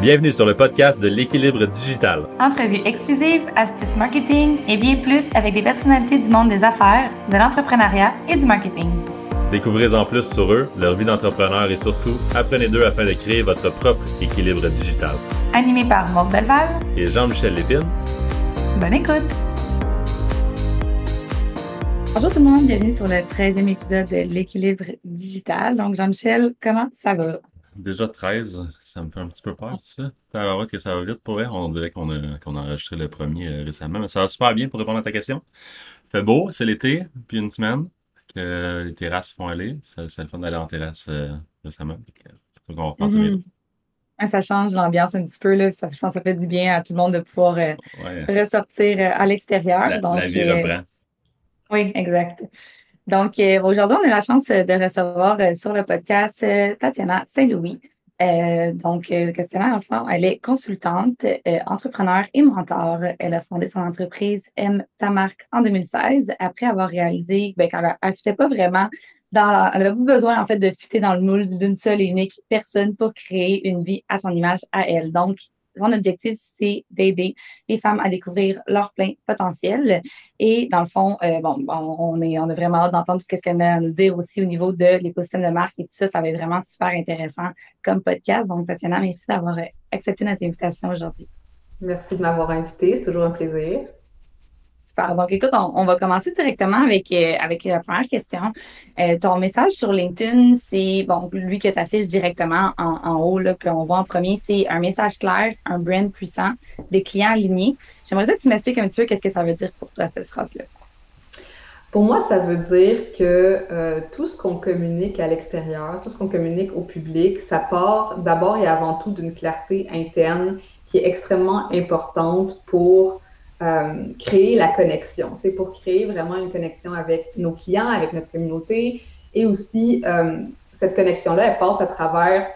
Bienvenue sur le podcast de l'équilibre digital. Entrevues exclusives, astuces marketing et bien plus avec des personnalités du monde des affaires, de l'entrepreneuriat et du marketing. Découvrez en plus sur eux, leur vie d'entrepreneur et surtout, apprenez d'eux afin de créer votre propre équilibre digital. Animé par Maud Belval et Jean-Michel Lépine. Bonne écoute! Bonjour tout le monde, bienvenue sur le 13e épisode de l'équilibre digital. Donc Jean-Michel, comment ça va? Déjà 13, ça me fait un petit peu peur, ça. Que ça va vite pour. On dirait qu'on a, qu'on a enregistré le premier euh, récemment, mais ça va super bien pour répondre à ta question. Fait beau, c'est l'été, puis une semaine que les terrasses font aller. C'est le fun d'aller en terrasse euh, récemment. C'est qu'on va faire ça mm-hmm. Ça change l'ambiance un petit peu. Là. Ça, je pense que ça fait du bien à tout le monde de pouvoir euh, ressortir à l'extérieur. La, la vie reprend. Oui, exact. Donc, aujourd'hui, on a la chance de recevoir sur le podcast Tatiana Saint-Louis. Euh, donc, euh, Christina, en elle est consultante, euh, entrepreneur et mentor. Elle a fondé son entreprise M Ta marque en 2016 après avoir réalisé ben, qu'elle ne pas vraiment dans elle avait besoin en fait de fitter dans le moule d'une seule et unique personne pour créer une vie à son image à elle. Donc, son objectif, c'est d'aider les femmes à découvrir leur plein potentiel. Et dans le fond, euh, bon, on, est, on a vraiment hâte d'entendre tout ce qu'elle a à nous dire aussi au niveau de l'écosystème de marque et tout ça. Ça va être vraiment super intéressant comme podcast. Donc, Tatiana, merci d'avoir euh, accepté notre invitation aujourd'hui. Merci de m'avoir invité. C'est toujours un plaisir. Super. Donc, écoute, on, va commencer directement avec, euh, avec la première question. Euh, ton message sur LinkedIn, c'est, bon, lui que tu affiches directement en, haut, qu'on voit en premier, c'est un message clair, un brand puissant, des clients alignés. J'aimerais que tu m'expliques un petit peu qu'est-ce que ça veut dire pour toi, cette phrase-là. Pour moi, ça veut dire que euh, tout ce qu'on communique à l'extérieur, tout ce qu'on communique au public, ça part d'abord et avant tout d'une clarté interne qui est extrêmement importante pour euh, créer la connexion, pour créer vraiment une connexion avec nos clients, avec notre communauté. Et aussi, euh, cette connexion-là, elle passe à travers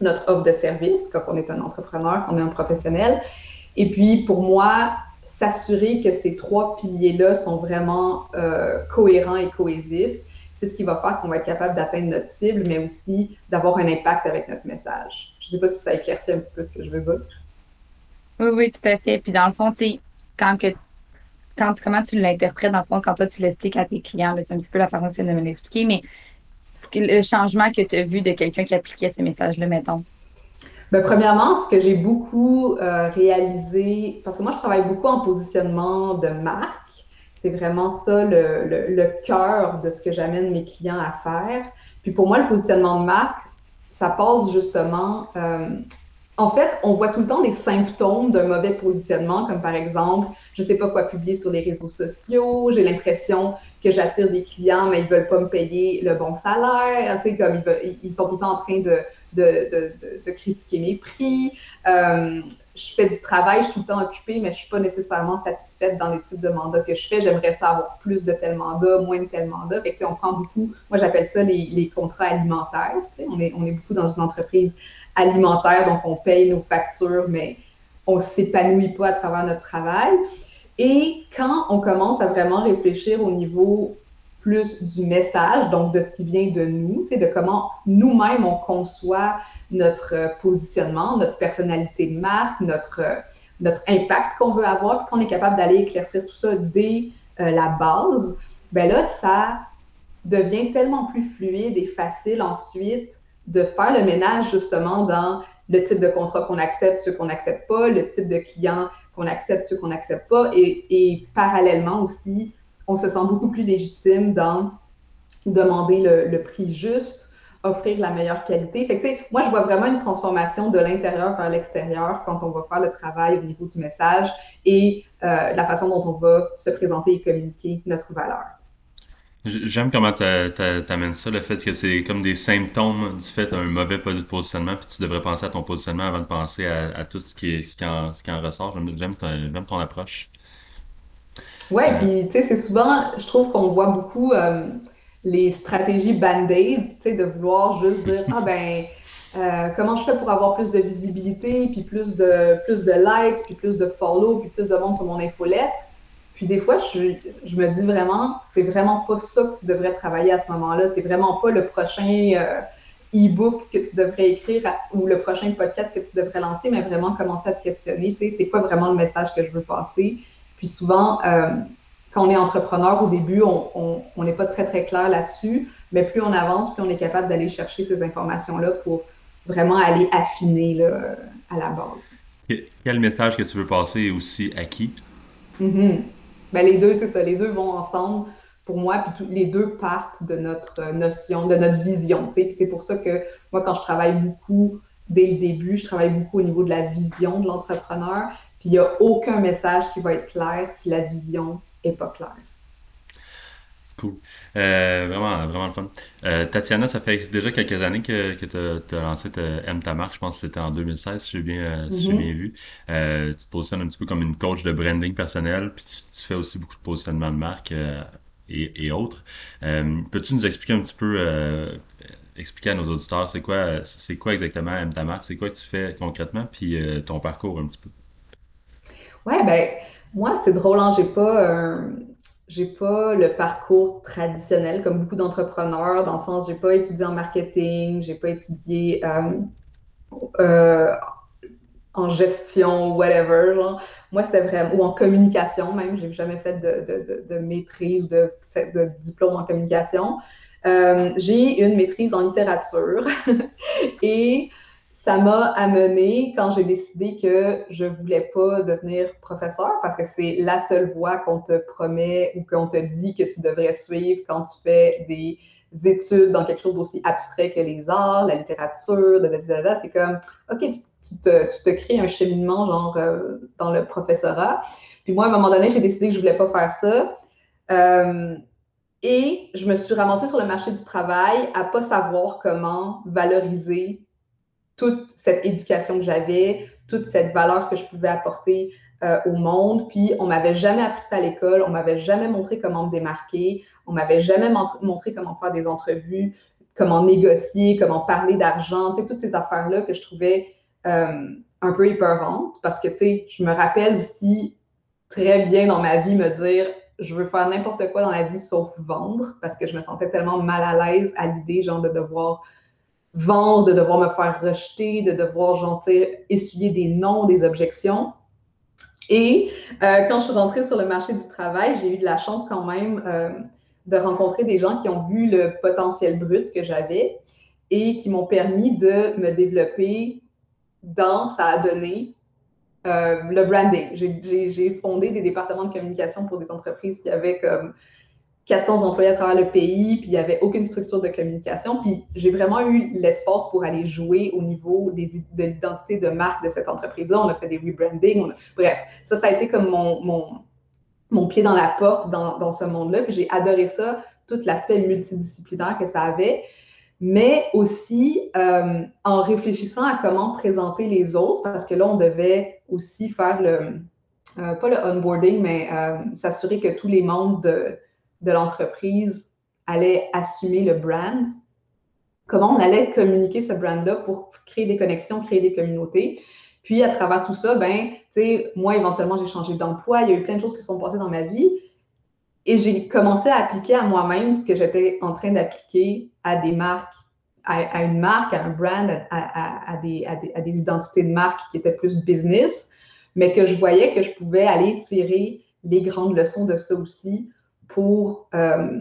notre offre de service, quand on est un entrepreneur, on est un professionnel. Et puis, pour moi, s'assurer que ces trois piliers-là sont vraiment euh, cohérents et cohésifs, c'est ce qui va faire qu'on va être capable d'atteindre notre cible, mais aussi d'avoir un impact avec notre message. Je ne sais pas si ça éclaircit un petit peu ce que je veux dire. Oui, oui, tout à fait. Puis dans le fond, tu quand que quand, comment tu l'interprètes, dans le fond, quand toi, tu l'expliques à tes clients, c'est un petit peu la façon que tu viens de me l'expliquer, mais le changement que tu as vu de quelqu'un qui appliquait ce message-là, mettons? Bien, premièrement, ce que j'ai beaucoup euh, réalisé, parce que moi, je travaille beaucoup en positionnement de marque, c'est vraiment ça le, le, cœur de ce que j'amène mes clients à faire. Puis pour moi, le positionnement de marque, ça passe justement euh, en fait, on voit tout le temps des symptômes d'un mauvais positionnement, comme par exemple, je ne sais pas quoi publier sur les réseaux sociaux, j'ai l'impression que j'attire des clients, mais ils ne veulent pas me payer le bon salaire, tu sais, comme ils, sont tout le temps en train de, de, critiquer mes prix. Euh, je fais du travail, je suis tout le temps occupée, mais je ne suis pas nécessairement satisfaite dans les types de mandats que je fais. J'aimerais ça avoir plus de tel mandat, moins de tel mandat. Fait que, on prend beaucoup, moi j'appelle ça les, les contrats alimentaires. On est, on est beaucoup dans une entreprise alimentaire, donc on paye nos factures, mais on ne s'épanouit pas à travers notre travail. Et quand on commence à vraiment réfléchir au niveau plus du message, donc de ce qui vient de nous, de comment nous-mêmes on conçoit notre euh, positionnement, notre personnalité de marque, notre, euh, notre impact qu'on veut avoir, qu'on est capable d'aller éclaircir tout ça dès euh, la base, ben là, ça devient tellement plus fluide et facile ensuite de faire le ménage justement dans le type de contrat qu'on accepte, ceux qu'on n'accepte pas, le type de client qu'on accepte, ceux qu'on n'accepte pas, et, parallèlement aussi, on se sent beaucoup plus légitime dans demander le, le prix juste, offrir la meilleure qualité. Fait que, moi, je vois vraiment une transformation de l'intérieur vers l'extérieur quand on va faire le travail au niveau du message et euh, la façon dont on va se présenter et communiquer notre valeur. J'aime comment tu amènes ça, le fait que c'est comme des symptômes du fait d'un mauvais positionnement, puis tu devrais penser à ton positionnement avant de penser à, tout ce qui, ce, qui en, ce qui en ressort. J'aime ton, ton, approche. Ouais, euh, puis tu sais, c'est souvent, je trouve qu'on voit beaucoup euh, les stratégies band-aid, tu sais, de vouloir juste dire, ah ben, euh, comment je fais pour avoir plus de visibilité, puis plus de, plus de likes, puis plus de follow, puis plus de monde sur mon infolette. Puis des fois, je, je me dis vraiment, c'est vraiment pas ça que tu devrais travailler à ce moment-là. C'est vraiment pas le prochain, euh, e-book que tu devrais écrire ou le prochain podcast que tu devrais lancer, mais vraiment commencer à te questionner, tu sais, c'est quoi vraiment le message que je veux passer. Puis souvent, euh, quand on est entrepreneur, au début, on n'est pas très, très clair là-dessus, mais plus on avance, plus on est capable d'aller chercher ces informations-là pour vraiment aller affiner là, à la base. Quel message que tu veux passer aussi à qui? Mm-hmm. Ben, les deux, c'est ça. Les deux vont ensemble pour moi, puis les deux partent de notre notion, de notre vision. C'est pour ça que moi, quand je travaille beaucoup dès le début, je travaille beaucoup au niveau de la vision de l'entrepreneur. Puis il n'y a aucun message qui va être clair si la vision n'est pas claire. Cool. Euh, vraiment, vraiment le fun. Euh, Tatiana, ça fait déjà quelques années que, que tu as, lancé M ta marque. Je pense que c'était en 2016, si j'ai bien, euh, mm-hmm. bien vu. tu te positionnes un petit peu comme une coach de branding personnel, puis tu, fais aussi beaucoup de positionnement de marque et, autres. Peux-tu nous expliquer un petit peu, expliquer à nos auditeurs, c'est quoi, c'est quoi exactement M ta marque, c'est quoi que tu fais concrètement, puis ton parcours un petit peu? Ouais, ben, moi, c'est drôle, hein, j'ai pas j'ai pas le parcours traditionnel comme beaucoup d'entrepreneurs, dans le sens j'ai pas étudié en marketing, j'ai pas étudié euh, euh, en gestion, whatever. Genre. Moi, c'était vraiment, ou en communication même, j'ai jamais fait de, de, de, maîtrise de, de, diplôme en communication. Euh, j'ai une maîtrise en littérature et ça m'a amené quand j'ai décidé que je voulais pas devenir professeur parce que c'est la seule voie qu'on te promet ou qu'on te dit que tu devrais suivre quand tu fais des études dans quelque chose d'aussi abstrait que les arts, la littérature, c'est comme, OK, tu, te, crées un cheminement genre euh, dans le professorat. Puis moi, à un moment donné, j'ai décidé que je voulais pas faire ça. Euh, et je me suis ramassée sur le marché du travail à pas savoir comment valoriser toute cette éducation que j'avais, toute cette valeur que je pouvais apporter euh, au monde. Puis on m'avait jamais appris ça à l'école, on m'avait jamais montré comment me démarquer, on m'avait jamais montré comment faire des entrevues, comment négocier, comment parler d'argent, tu toutes ces affaires-là que je trouvais euh, un peu épeurantes. Parce que, tu sais, je me rappelle aussi très bien dans ma vie me dire je veux faire n'importe quoi dans la vie sauf vendre parce que je me sentais tellement mal à l'aise à l'idée, genre, de devoir vendre, de devoir me faire rejeter, de devoir, gentil, essuyer des noms, des objections. Et euh, quand je suis rentrée sur le marché du travail, j'ai eu de la chance quand même euh, de rencontrer des gens qui ont vu le potentiel brut que j'avais et qui m'ont permis de me développer dans, ça a donné euh, le branding. J'ai fondé des départements de communication pour des entreprises qui avaient comme 400 employés à travers le pays, puis il n'y avait aucune structure de communication. Puis j'ai vraiment eu l'espace pour aller jouer au niveau des, de l'identité de marque de cette entreprise-là. On a fait des rebranding. Bref, ça, ça a été comme mon, mon, mon pied dans la porte dans, dans ce monde-là. Puis j'ai adoré ça, tout l'aspect multidisciplinaire que ça avait. Mais aussi euh, en réfléchissant à comment présenter les autres, parce que là, on devait aussi faire le, euh, pas le onboarding, mais euh, s'assurer que tous les membres de de l'entreprise allait assumer le brand, comment on allait communiquer ce brand-là pour créer des connexions, créer des communautés. Puis, à travers tout ça, ben, tu sais, moi, éventuellement, j'ai changé d'emploi. Il y a eu plein de choses qui sont passées dans ma vie. Et j'ai commencé à appliquer à moi-même ce que j'étais en train d'appliquer à des marques, à, une marque, à un brand, à, des, à, des, identités de marque qui étaient plus business, mais que je voyais que je pouvais aller tirer les grandes leçons de ça aussi pour euh,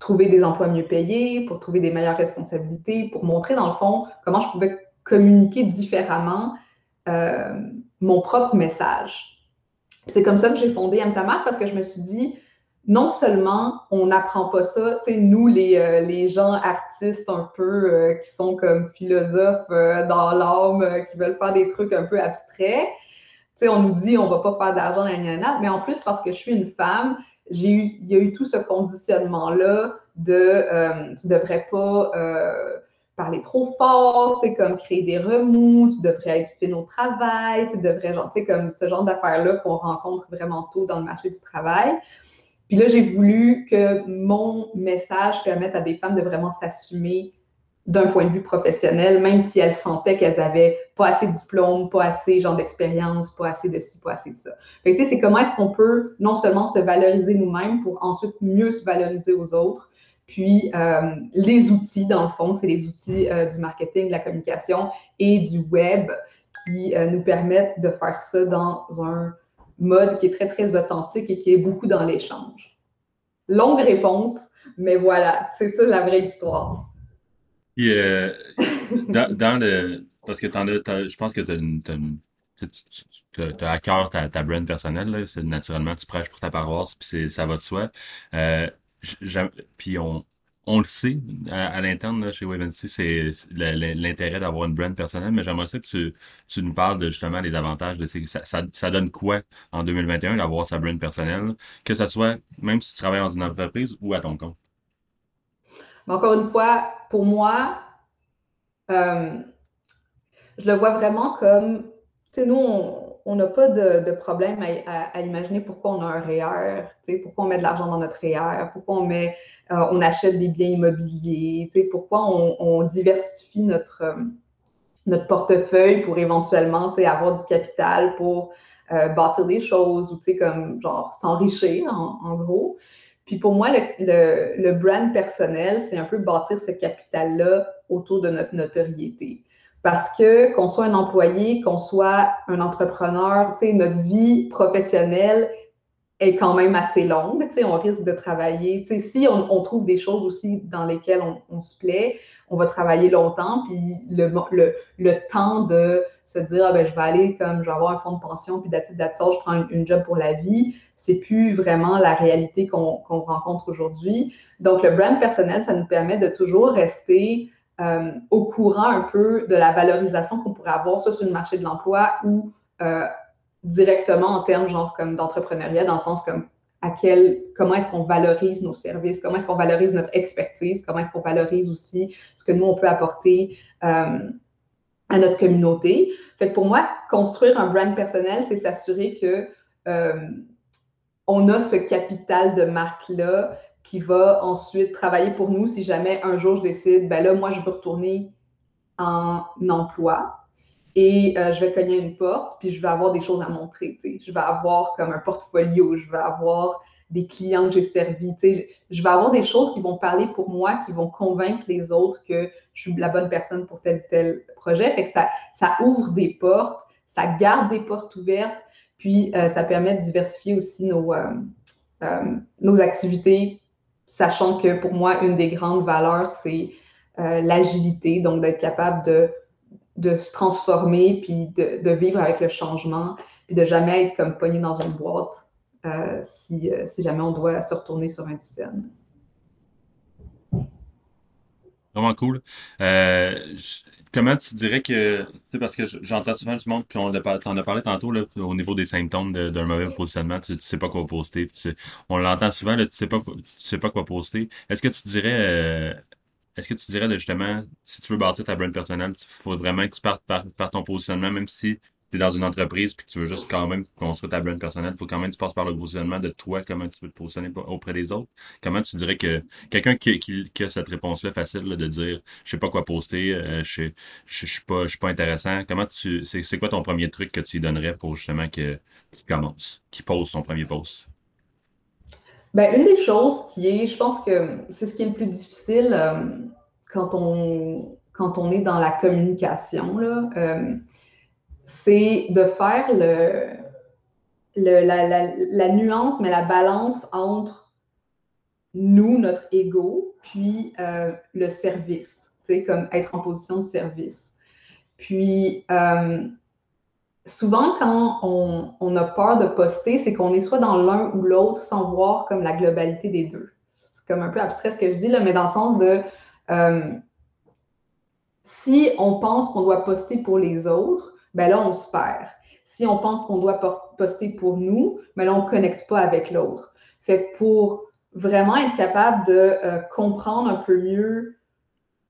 trouver des emplois mieux payés, pour trouver des meilleures responsabilités, pour montrer dans le fond comment je pouvais communiquer différemment euh, mon propre message. C'est comme ça que j'ai fondé Amtamar parce que je me suis dit, non seulement on n'apprend pas ça, tu sais, nous, les, euh, les, gens artistes un peu qui sont comme philosophes dans l'âme, qui veulent faire des trucs un peu abstraits, tu sais, on nous dit on va pas faire d'argent, mais en plus parce que je suis une femme, j'ai eu, il y a eu tout ce conditionnement-là de euh, tu devrais pas euh, parler trop fort, tu sais, comme créer des remous, tu devrais être fine au travail, tu devrais, genre, tu sais, comme ce genre d'affaires-là qu'on rencontre vraiment tôt dans le marché du travail. Puis là, j'ai voulu que mon message permette à des femmes de vraiment s'assumer d'un point de vue professionnel, même si elles sentaient qu'elles avaient pas assez de diplôme, pas assez genre d'expérience, pas assez de ci, pas assez de ça. Fait que, c'est comment est-ce qu'on peut non seulement se valoriser nous-mêmes pour ensuite mieux se valoriser aux autres, Puis les outils, dans le fond, c'est les outils du marketing, de la communication et du web qui nous permettent de faire ça dans un mode qui est très, très authentique et qui est beaucoup dans l'échange. Longue réponse, mais voilà, c'est ça la vraie histoire. Euh, dans, le. Parce que je pense que tu as, à cœur ta, brand personnelle, c'est naturellement, tu prêches pour ta paroisse, puis ça va de soi. Euh, puis on, on le sait à, l'interne chez WebNC, c'est l'intérêt d'avoir une brand personnelle, mais j'aimerais ça que tu, tu, nous parles de justement des avantages de ça, ça, ça donne quoi en 2021 d'avoir sa brand personnelle, que ce soit même si tu travailles dans une entreprise ou à ton compte? Encore une fois, pour moi, euh, je le vois vraiment comme, tu sais, nous, on n'a pas de, problème à, imaginer pourquoi on a un REER, pourquoi on met de l'argent dans notre REER, pourquoi on, met, euh, on achète des biens immobiliers, pourquoi on, diversifie notre, euh, notre portefeuille pour éventuellement avoir du capital pour bâtir des choses ou comme genre s'enrichir en, en, gros. Puis pour moi, le, brand personnel, c'est un peu bâtir ce capital-là autour de notre notoriété. Parce que qu'on soit un employé, qu'on soit un entrepreneur, notre vie professionnelle est quand même assez longue. On risque de travailler. Si on, trouve des choses aussi dans lesquelles on, se plaît, on va travailler longtemps. Puis le, le temps de se dire, ah, ben, je vais aller comme, je vais avoir un fonds de pension, puis d'attitude je prends une, job pour la vie. C'est plus vraiment la réalité qu'on rencontre aujourd'hui. Donc, le brand personnel, ça nous permet de toujours rester euh, au courant un peu de la valorisation qu'on pourrait avoir, soit sur le marché de l'emploi ou euh, directement en termes genre comme d'entrepreneuriat, dans le sens comme à quel, comment est-ce qu'on valorise nos services, comment est-ce qu'on valorise notre expertise, comment est-ce qu'on valorise aussi ce que nous, on peut apporter euh, à notre communauté. Pour moi, construire un brand personnel, c'est s'assurer que euh, on a ce capital de marque-là qui va ensuite travailler pour nous si jamais un jour je décide, ben là, moi, je veux retourner en emploi et euh, je vais cogner une porte, puis je vais avoir des choses à montrer. Je vais avoir comme un portfolio, je vais avoir des clients que j'ai servis. Je vais avoir des choses qui vont parler pour moi, qui vont convaincre les autres que je suis la bonne personne pour tel tel projet. Fait que ça, ça ouvre des portes, ça garde des portes ouvertes, puis euh, ça permet de diversifier aussi nos, euh, euh, nos activités, sachant que pour moi, une des grandes valeurs, c'est l'agilité, donc d'être capable de, de se transformer, puis de, de, vivre avec le changement, puis de jamais être comme pogné dans une boîte. Euh, si, euh, si, jamais on doit se retourner sur un dizaine. Vraiment cool. Euh, comment tu dirais que, parce que j'entends souvent du monde, puis on en a parlé tantôt là, au niveau des symptômes d'un mauvais positionnement, tu, sais pas quoi poster, on l'entend souvent, tu sais pas, tu sais pas quoi poster. Est-ce que tu dirais, est-ce que tu dirais justement, si tu veux bâtir ta brand personnelle, il faut vraiment que tu partes par, par ton positionnement, même si dans une entreprise puis tu veux juste quand même construire ta brand personnelle, il faut quand même que tu passes par le positionnement de toi, comment tu veux te positionner auprès des autres. Comment tu dirais que quelqu'un qui, a cette réponse-là facile de dire je sais pas quoi poster, euh, je, je, suis pas je suis pas intéressant, comment tu c'est quoi ton premier truc que tu lui donnerais pour justement qu'il commence, qu'il pose son premier post? Ben, une des choses qui est, je pense que c'est ce qui est le plus difficile euh, quand on quand on est dans la communication, là, euh, c'est de faire le, la, nuance, mais la balance entre nous, notre ego, puis euh, le service, comme être en position de service. Puis, euh, souvent, quand on, a peur de poster, c'est qu'on est soit dans l'un ou l'autre sans voir comme la globalité des deux. C'est comme un peu abstrait ce que je dis, là, mais dans le sens de euh, si on pense qu'on doit poster pour les autres, ben là, on se perd. Si on pense qu'on doit poster pour nous, ben là, on ne connecte pas avec l'autre. Fait que pour vraiment être capable de euh, comprendre un peu mieux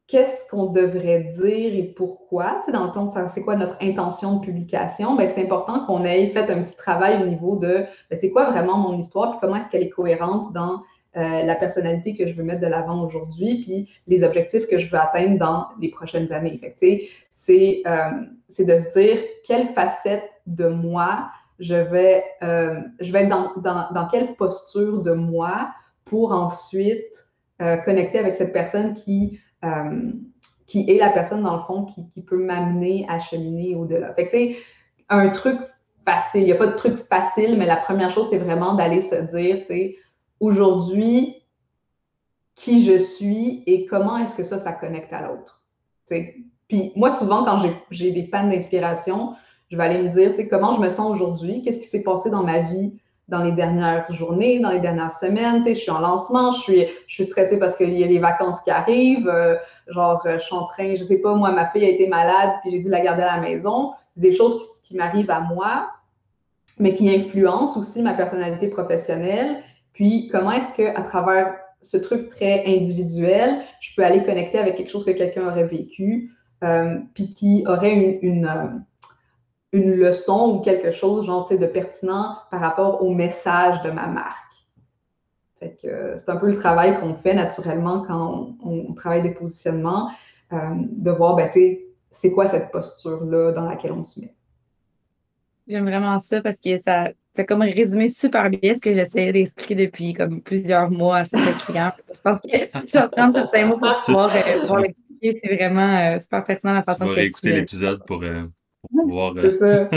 qu'est-ce qu'on devrait dire et pourquoi, tu sais, dans le temps, c'est quoi notre intention de publication, ben, c'est important qu'on ait fait un petit travail au niveau de ben, c'est quoi vraiment mon histoire, puis comment est-ce qu'elle est cohérente dans euh, la personnalité que je veux mettre de l'avant aujourd'hui, puis les objectifs que je veux atteindre dans les prochaines années. Euh, c'est de se dire quelle facette de moi je vais, euh, être dans, quelle posture de moi pour ensuite connecter avec cette personne qui, est la personne, dans le fond, qui, qui peut m'amener à cheminer au-delà. Fait un truc facile, il n'y a pas de truc facile, mais la première chose, c'est vraiment d'aller se dire, tu sais, aujourd'hui, qui je suis et comment est-ce que ça, ça connecte à l'autre. Puis moi, souvent, quand j'ai des pannes d'inspiration, je vais aller me dire, comment je me sens aujourd'hui, qu'est-ce qui s'est passé dans ma vie dans les dernières journées, dans les dernières semaines, je suis en lancement, je suis, stressée parce qu'il y a les vacances qui arrivent, euh, genre, je suis en train, je sais pas, moi, ma fille a été malade, puis j'ai dû la garder à la maison, des choses qui m'arrivent à moi, mais qui influencent aussi ma personnalité professionnelle, puis comment est-ce que à travers ce truc très individuel, je peux aller connecter avec quelque chose que quelqu'un aurait vécu, euh, puis qui aurait une, euh, une, leçon ou quelque chose genre, de pertinent par rapport au message de ma marque? Fait que euh, c'est un peu le travail qu'on fait naturellement quand on, travaille des positionnements, de voir, ben, c'est quoi cette posture-là dans laquelle on se met. J'aime vraiment ça parce que ça, as comme résumé super bien ce que j'essayais d'expliquer depuis comme plusieurs mois à certains clients. Je pense que je vais certains mots pour pouvoir, euh, l'expliquer. C'est vraiment euh, super pertinent la façon tu vas réécouter l'épisode pour, euh, pour, pouvoir. C'est ça.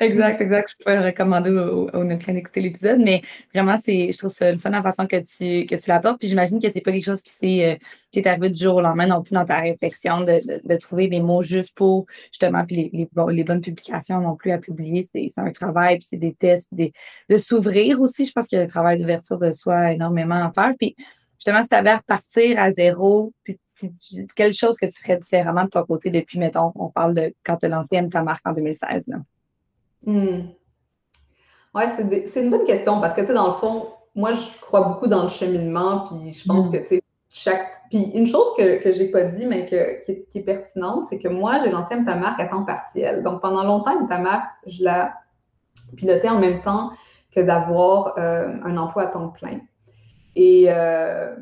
Exact, exact. Je pourrais le recommander aux, aux d'écouter l'épisode, mais vraiment, c'est, je trouve ça une fun la façon que tu, que tu l'apportes. Puis j'imagine que c'est pas quelque chose qui, s'est, euh, qui est arrivé du jour au lendemain non plus dans ta réflexion de, de, trouver des mots juste pour justement, puis les, les, bonnes publications non plus à publier. C'est, un travail, puis c'est des tests, puis de s'ouvrir aussi. Je pense qu'il y a le travail d'ouverture de soi énormément à faire. Puis justement, si tu avais à repartir à zéro, puis quelque chose que tu ferais différemment de ton côté depuis, mettons, on parle de quand tu as lancé ta marque en 2016. Là? Hmm. Ouais, c'est une bonne question parce que, tu sais, dans le fond, moi, je crois beaucoup dans le cheminement, puis je pense hmm. que, tu sais, chaque. Puis une chose que, que j'ai pas dit, mais que, qui, est pertinente, c'est que moi, j'ai lancé marque à temps partiel. Donc, pendant longtemps, marque je la pilotais en même temps que d'avoir euh, un emploi à temps plein. Et euh,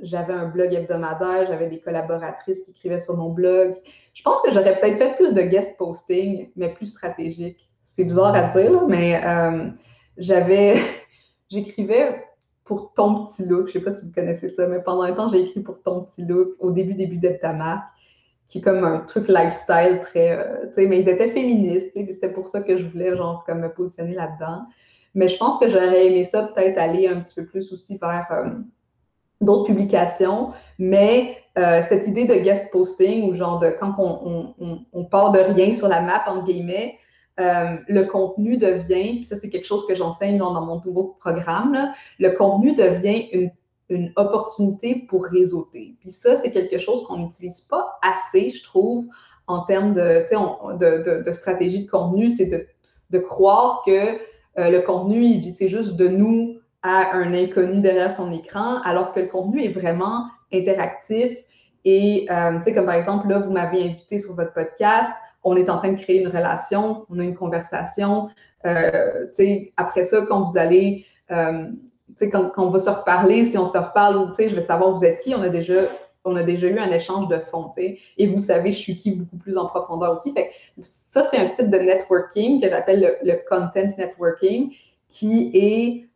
j'avais un blog hebdomadaire, j'avais des collaboratrices qui écrivaient sur mon blog. Je pense que j'aurais peut-être fait plus de guest posting, mais plus stratégique c'est bizarre à dire, mais euh, j'avais, j'écrivais pour ton petit look. Je sais pas si vous connaissez ça, mais pendant un temps, j'ai écrit pour ton petit look au début, début de ta marque, qui est comme un truc lifestyle très, euh, tu sais, mais ils étaient féministes, c'était pour ça que je voulais, genre, comme me positionner là-dedans. Mais je pense que j'aurais aimé ça peut-être aller un petit peu plus aussi vers euh, d'autres publications, mais cette idée de guest posting ou genre de quand on, on, on, part de rien sur la map, entre guillemets, euh, le contenu devient, puis ça c'est quelque chose que j'enseigne dans mon nouveau programme, le contenu devient une, opportunité pour réseauter. Puis ça, c'est quelque chose qu'on n'utilise pas assez, je trouve, en termes de, stratégie de contenu, c'est de, croire que euh, le contenu, c'est juste de nous à un inconnu derrière son écran, alors que le contenu est vraiment interactif. Et, euh, tu sais, comme par exemple, là, vous m'avez invité sur votre podcast, on est en train de créer une relation, on a une conversation. Euh, après ça, quand vous allez, euh, quand, quand, on va se reparler, si on se reparle, je vais savoir vous êtes qui, on a déjà, déjà eu un échange de fond, et vous savez, je suis qui beaucoup plus en profondeur aussi. Ça, c'est un type de networking que j'appelle le, content networking, qui est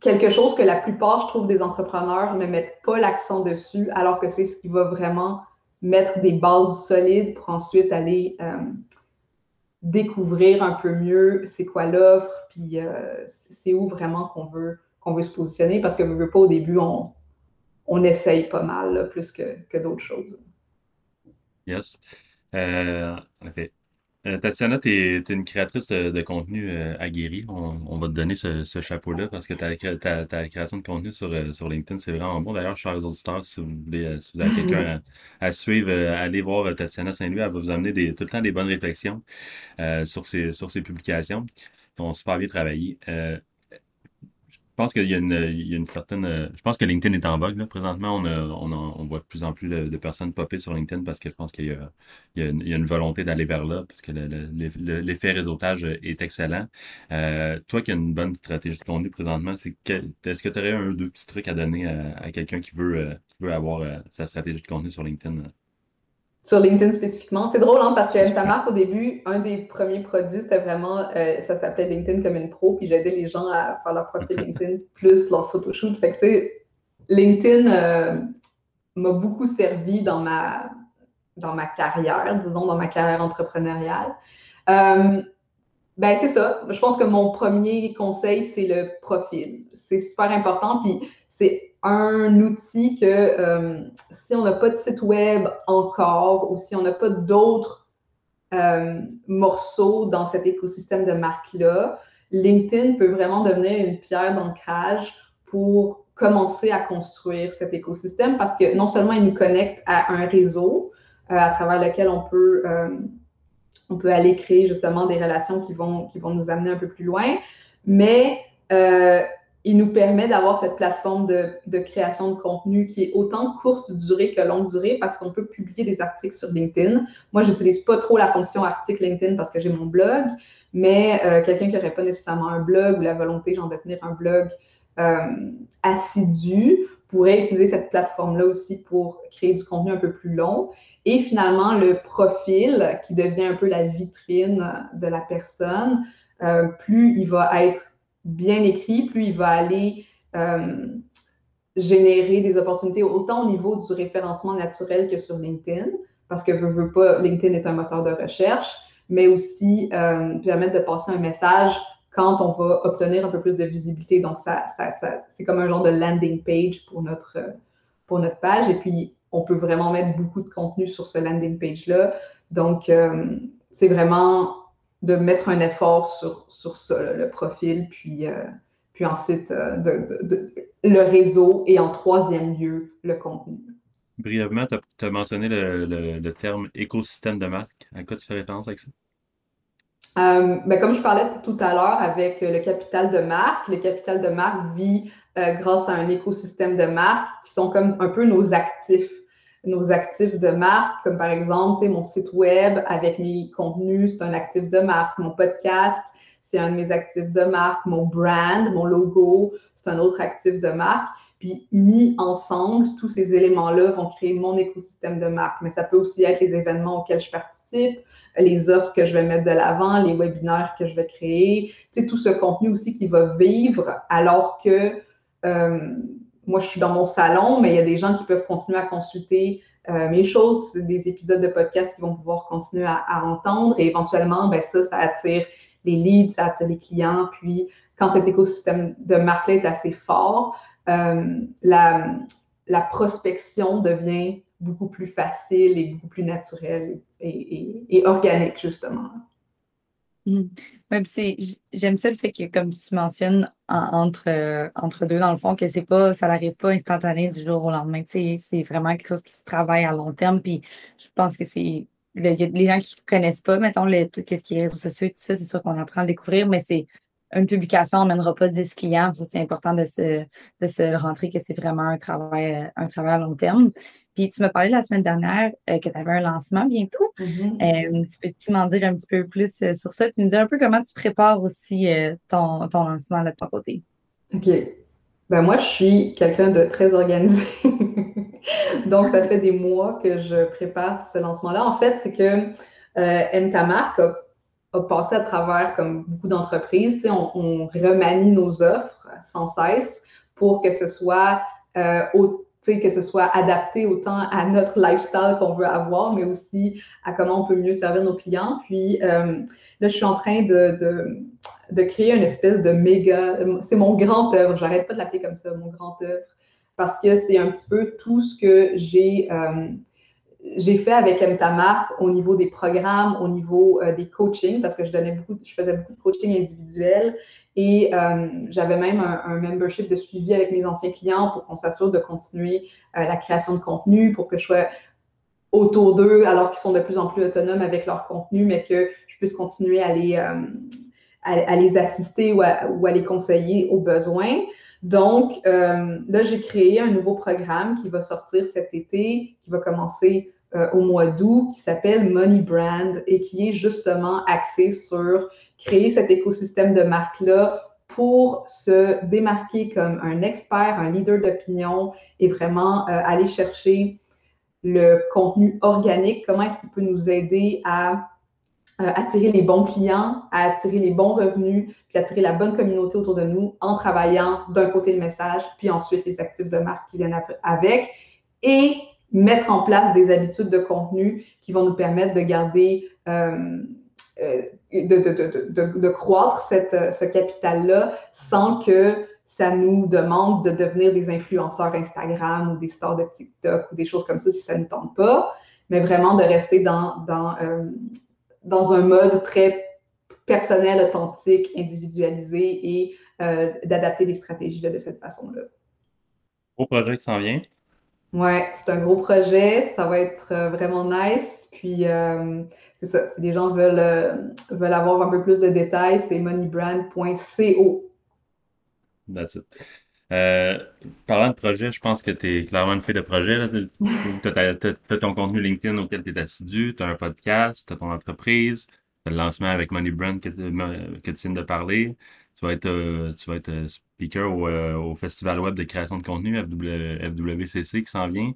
quelque chose que la plupart, je trouve, des entrepreneurs ne mettent pas l'accent dessus, alors que c'est ce qui va vraiment mettre des bases solides pour ensuite aller euh, découvrir un peu mieux c'est quoi l'offre, puis euh, c'est où vraiment qu'on veut, veut se positionner, parce que veut pas au début, on, on essaye pas mal, plus que, que d'autres choses. Yes. Euh, en effet. Euh, Tatiana, tu es, une créatrice de, contenu euh, aguerrie. On, va te donner ce, chapeau-là parce que ta, création de contenu sur, euh, sur LinkedIn, c'est vraiment bon. D'ailleurs, chers auditeurs, si vous voulez, si vous avez quelqu'un à, suivre, allez voir Tatiana Saint-Louis. Elle va vous amener des, tout le temps des bonnes réflexions sur, ses, sur ses publications. Ils ont super bien travaillé. Je pense qu'il y, a une certaine. Euh, je pense que LinkedIn est en vogue. Là. Présentement, on, on, voit de plus en plus de, personnes popper sur LinkedIn parce que je pense qu'il y, y, a une volonté d'aller vers là, parce que l'effet réseautage est excellent. Euh, toi qui as une bonne stratégie de contenu présentement, est-ce que tu aurais un ou deux petits trucs à donner à, quelqu'un qui veut, euh, qui veut avoir sa stratégie de contenu sur LinkedIn? Sur LinkedIn spécifiquement. C'est drôle, hein, parce que ta marque, au début, un des premiers produits, c'était vraiment, euh, ça s'appelait LinkedIn comme une pro, puis j'aidais les gens à faire leur profil LinkedIn plus leur photoshoot. Fait que, tu sais, LinkedIn m'a beaucoup servi dans ma, dans ma carrière, disons, dans ma carrière entrepreneuriale. Ben, c'est ça. Je pense que mon premier conseil, c'est le profil. C'est super important. Puis c'est un outil que euh, si on n'a pas de site web encore ou si on n'a pas d'autres euh, morceaux dans cet écosystème de marque-là, LinkedIn peut vraiment devenir une pierre d'ancrage pour commencer à construire cet écosystème parce que non seulement il nous connecte à un réseau euh, à travers lequel on peut on peut aller créer justement des relations qui vont, qui vont nous amener un peu plus loin, mais il nous permet d'avoir cette plateforme de, création de contenu qui est autant courte durée que longue durée parce qu'on peut publier des articles sur LinkedIn. Moi, je n'utilise pas trop la fonction article LinkedIn parce que j'ai mon blog, mais euh, quelqu'un qui n'aurait pas nécessairement un blog ou la volonté, genre, de tenir un blog euh, assidu pourrait utiliser cette plateforme-là aussi pour créer du contenu un peu plus long. Et finalement, le profil qui devient un peu la vitrine de la personne, euh, plus il va être bien écrit, plus il va aller euh, générer des opportunités autant au niveau du référencement naturel que sur LinkedIn, parce que veux, veux pas, LinkedIn est un moteur de recherche, mais aussi euh, permettre de passer un message quand on va obtenir un peu plus de visibilité. Donc, ça, ça, c'est comme un genre de landing page pour notre, pour notre page. Et puis, on peut vraiment mettre beaucoup de contenu sur ce landing page-là. Donc, euh, c'est vraiment de mettre un effort sur, sur ça, le profil, puis, euh, puis ensuite euh, de, le réseau et en troisième lieu, le contenu. Brièvement, tu as, mentionné le, terme écosystème de marque. À quoi tu fais référence avec ça? Ben, comme je parlais tout à l'heure avec le capital de marque, le capital de marque vit grâce à un écosystème de marque qui sont comme un peu nos actifs nos actifs de marque, comme par exemple mon site web avec mes contenus, c'est un actif de marque. Mon podcast, c'est un de mes actifs de marque. Mon brand, mon logo, c'est un autre actif de marque. Puis mis ensemble, tous ces éléments-là vont créer mon écosystème de marque. Mais ça peut aussi être les événements auxquels je participe, les offres que je vais mettre de l'avant, les webinaires que je vais créer, tu sais, tout ce contenu aussi qui va vivre alors que euh, moi, je suis dans mon salon, mais il y a des gens qui peuvent continuer à consulter euh, mes choses, des épisodes de podcast qui vont pouvoir continuer à, entendre et éventuellement, ben ça, ça attire les leads, ça attire les clients. Puis, quand cet écosystème de marque-là est assez fort, euh, la, prospection devient beaucoup plus facile et beaucoup plus naturelle et organique, justement. Mmh. j'aime ça le fait que, comme tu mentionnes, entre, euh, entre deux, dans le fond, que c'est pas, ça n'arrive pas instantané du jour au lendemain. C'est vraiment quelque chose qui se travaille à long terme. Puis je pense que c'est. Les gens qui ne connaissent pas, mettons, tout ce qui est réseaux sociaux tout ça, c'est sûr qu'on apprend à le découvrir, mais c'est une publication n'emmènera pas 10 clients. Ça, c'est important de se, de se rentrer que c'est vraiment un travail, un travail à long terme. Puis tu m'as parlé la semaine dernière euh, que tu avais un lancement bientôt. Mm-hmm. Euh, tu peux-tu m'en dire un petit peu plus euh, sur ça? Puis me dire un peu comment tu prépares aussi ton, ton, lancement de ton côté. OK. Ben moi, je suis quelqu'un de très organisé. Donc, ça fait des mois que je prépare ce lancement-là. En fait, c'est que ta marque a, passé à travers, comme beaucoup d'entreprises, on, on remanie nos offres sans cesse pour que ce soit au que ce soit adapté autant à notre lifestyle qu'on veut avoir, mais aussi à comment on peut mieux servir nos clients. Puis euh, là, je suis en train de, de, créer une espèce de méga, c'est mon grand œuvre, j'arrête pas de l'appeler comme ça, mon grand œuvre, parce que c'est un petit peu tout ce que j'ai euh, j'ai fait avec M marque au niveau des programmes, au niveau euh, des coachings, parce que je donnais beaucoup, je faisais beaucoup de coaching individuel et euh, j'avais même un, membership de suivi avec mes anciens clients pour qu'on s'assure de continuer euh, la création de contenu, pour que je sois autour d'eux alors qu'ils sont de plus en plus autonomes avec leur contenu, mais que je puisse continuer à les, à, les assister ou à, les conseiller aux besoins. Donc, là, j'ai créé un nouveau programme qui va sortir cet été, qui va commencer euh, au mois d'août qui s'appelle Money Brand et qui est justement axé sur créer cet écosystème de marque-là pour se démarquer comme un expert, un leader d'opinion et vraiment euh, aller chercher le contenu organique, comment est-ce qu'il peut nous aider à attirer les bons clients, à attirer les bons revenus, puis attirer la bonne communauté autour de nous en travaillant d'un côté le message, puis ensuite les actifs de marque qui viennent avec, et mettre en place des habitudes de contenu qui vont nous permettre de garder, euh, euh, de, croître cette, ce capital-là sans que ça nous demande de devenir des influenceurs Instagram ou des stars de TikTok ou des choses comme ça si ça ne nous tente pas, mais vraiment de rester dans, dans, euh, dans un mode très personnel, authentique, individualisé et d'adapter les stratégies de cette façon-là. Au projet qui s'en vient? Ouais, c'est un gros projet, ça va être euh, vraiment nice. Puis, euh, c'est ça, si les gens veulent, euh, veulent avoir un peu plus de détails, c'est moneybrand.co. That's it. parlant de projet, je pense que tu es clairement une fille de projet. Tu as, ton contenu LinkedIn auquel tu es assidu, tu as un podcast, tu as ton entreprise, tu as le lancement avec MoneyBrand que, que tu viens de parler. Tu vas être, euh, tu vas être euh, speaker euh, au, Festival Web de création de contenu, FWCC, qui s'en vient.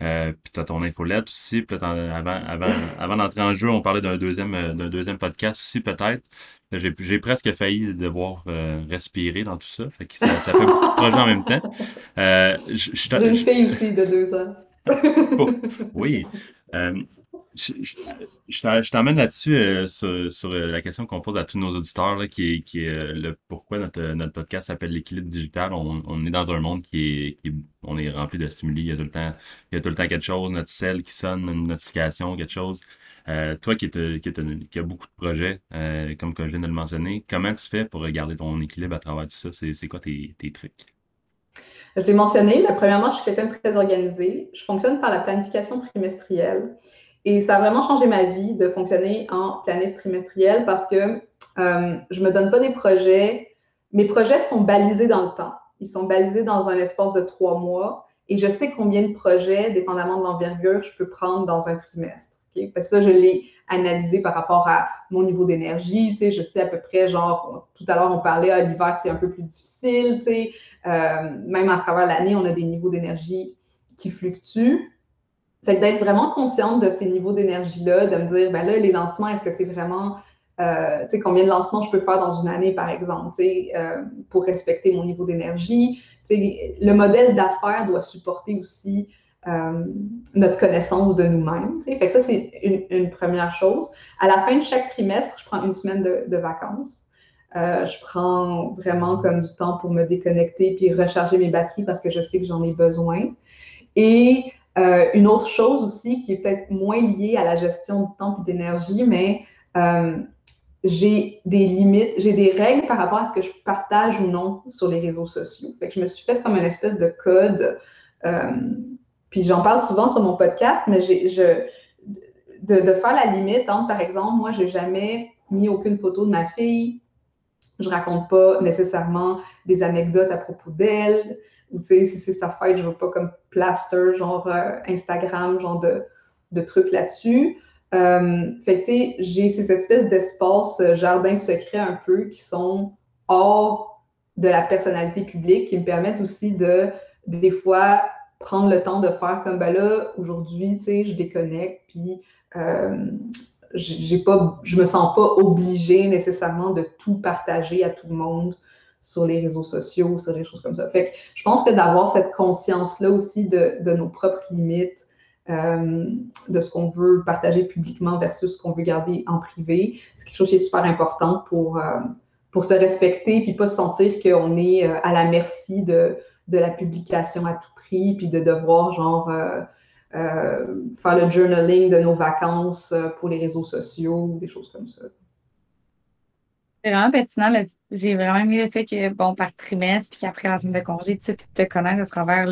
puis tu as ton infolette aussi. Puis avant, avant, avant d'entrer en jeu, on parlait d'un deuxième, d'un deuxième podcast aussi, peut-être. J'ai, presque failli devoir respirer dans tout ça. Fait que ça, ça fait beaucoup de projets en même temps. J'ai une fille aussi de deux ans. Oui je, t'emmène là-dessus euh, sur, euh, la question qu'on pose à tous nos auditeurs, qui est, euh, pourquoi notre, podcast s'appelle l'équilibre digital. On, est dans un monde qui est, on est rempli de stimuli. Il y a tout le temps, il y a tout le temps quelque chose, notre cell qui sonne, une notification, quelque chose. toi qui, est, qui, a beaucoup de projets, comme je viens de le mentionner, comment tu fais pour garder ton équilibre à travers tout ça? C'est quoi tes trucs? Je l'ai mentionné, mais premièrement, je suis quelqu'un de très organisé. Je fonctionne par la planification trimestrielle. Et ça a vraiment changé ma vie de fonctionner en planète trimestrielle parce que euh, je ne me donne pas des projets. Mes projets sont balisés dans le temps. Ils sont balisés dans un espace de trois mois et je sais combien de projets, dépendamment de l'envergure, je peux prendre dans un trimestre. Parce que ça, je l'ai analysé par rapport à mon niveau d'énergie. Je sais à peu près, genre, tout à l'heure, on parlait, ah, l'hiver, c'est un peu plus difficile. Même à travers l'année, on a des niveaux d'énergie qui fluctuent. Fait d'être vraiment consciente de ces niveaux d'énergie-là, de me dire, ben là, les lancements, est-ce que c'est vraiment, euh, tu sais, combien de lancements je peux faire dans une année, par exemple, tu sais, euh, pour respecter mon niveau d'énergie? Tu sais, le modèle d'affaires doit supporter aussi euh, notre connaissance de nous-mêmes. Fait que ça, c'est une, première chose. À la fin de chaque trimestre, je prends une semaine de vacances. Je prends vraiment comme du temps pour me déconnecter puis recharger mes batteries parce que je sais que j'en ai besoin. Et euh, une autre chose aussi qui est peut-être moins liée à la gestion du temps et d'énergie, mais euh, j'ai des limites, j'ai des règles par rapport à ce que je partage ou non sur les réseaux sociaux. Fait que je me suis fait comme une espèce de code. Euh, puis j'en parle souvent sur mon podcast, mais de, faire la limite entre, par exemple, moi, j'ai jamais mis aucune photo de ma fille. Je raconte pas nécessairement des anecdotes à propos d'elle. Ou tu sais, si c'est sa fête, je veux pas comme plaster, genre euh, Instagram, genre de, de trucs là-dessus. Euh, fait tu j'ai ces espèces d'espaces euh, jardins secrets un peu qui sont hors de la personnalité publique, qui me permettent aussi de, des fois, prendre le temps de faire comme, ben là, aujourd'hui, tu sais, je déconnecte, puis j'ai pas, je me sens pas obligée nécessairement de tout partager à tout le monde sur les réseaux sociaux, sur des choses comme ça. Fait que je pense que d'avoir cette conscience-là aussi de, nos propres limites, euh, de ce qu'on veut partager publiquement versus ce qu'on veut garder en privé, c'est quelque chose qui est super important pour, euh, pour se respecter puis pas se sentir qu'on est euh, à la merci de, de la publication à tout prix puis de devoir genre faire le journaling de nos vacances pour les réseaux sociaux, des choses comme ça. C'est vraiment pertinent. J'ai vraiment aimé le fait que, bon, par trimestre, puis qu'après la semaine de congé, tu te connaître à travers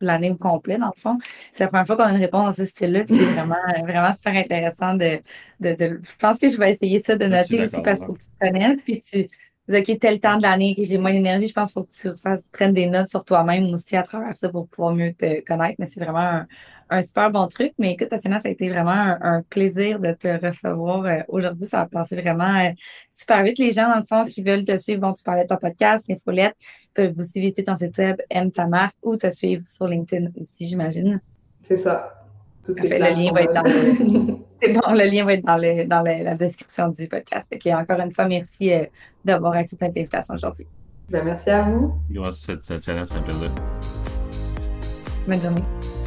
l'année au complet, dans le fond. C'est la première fois qu'on a une réponse dans ce style-là, puis c'est vraiment, vraiment super intéressant de, de, Je pense que je vais essayer ça de noter aussi parce qu'il faut que tu te connaisses, puis tu. OK, tel temps de l'année que j'ai moins d'énergie, je pense qu'il faut que tu fasses, prennes des notes sur toi-même aussi à travers ça pour pouvoir mieux te connaître. Mais c'est vraiment un, un super bon truc. Mais écoute, Tatiana, ça a été vraiment un, plaisir de te recevoir euh, aujourd'hui. Ça a passé vraiment euh, super vite. Les gens, dans le fond, qui veulent te suivre, bon, tu parlais de ton podcast, Infolette, peuvent aussi visiter ton site web, aime ta marque ou te suivre sur LinkedIn aussi, j'imagine. C'est ça. toutes ces le lien va être dans plateformes-là. C'est bon, le lien va être dans, le- dans le- la description du podcast. Fait que, encore une fois, merci euh, d'avoir accepté cette invitation aujourd'hui. Ben, merci à vous. Merci, Tatiana, c'est un plaisir. Bonne journée.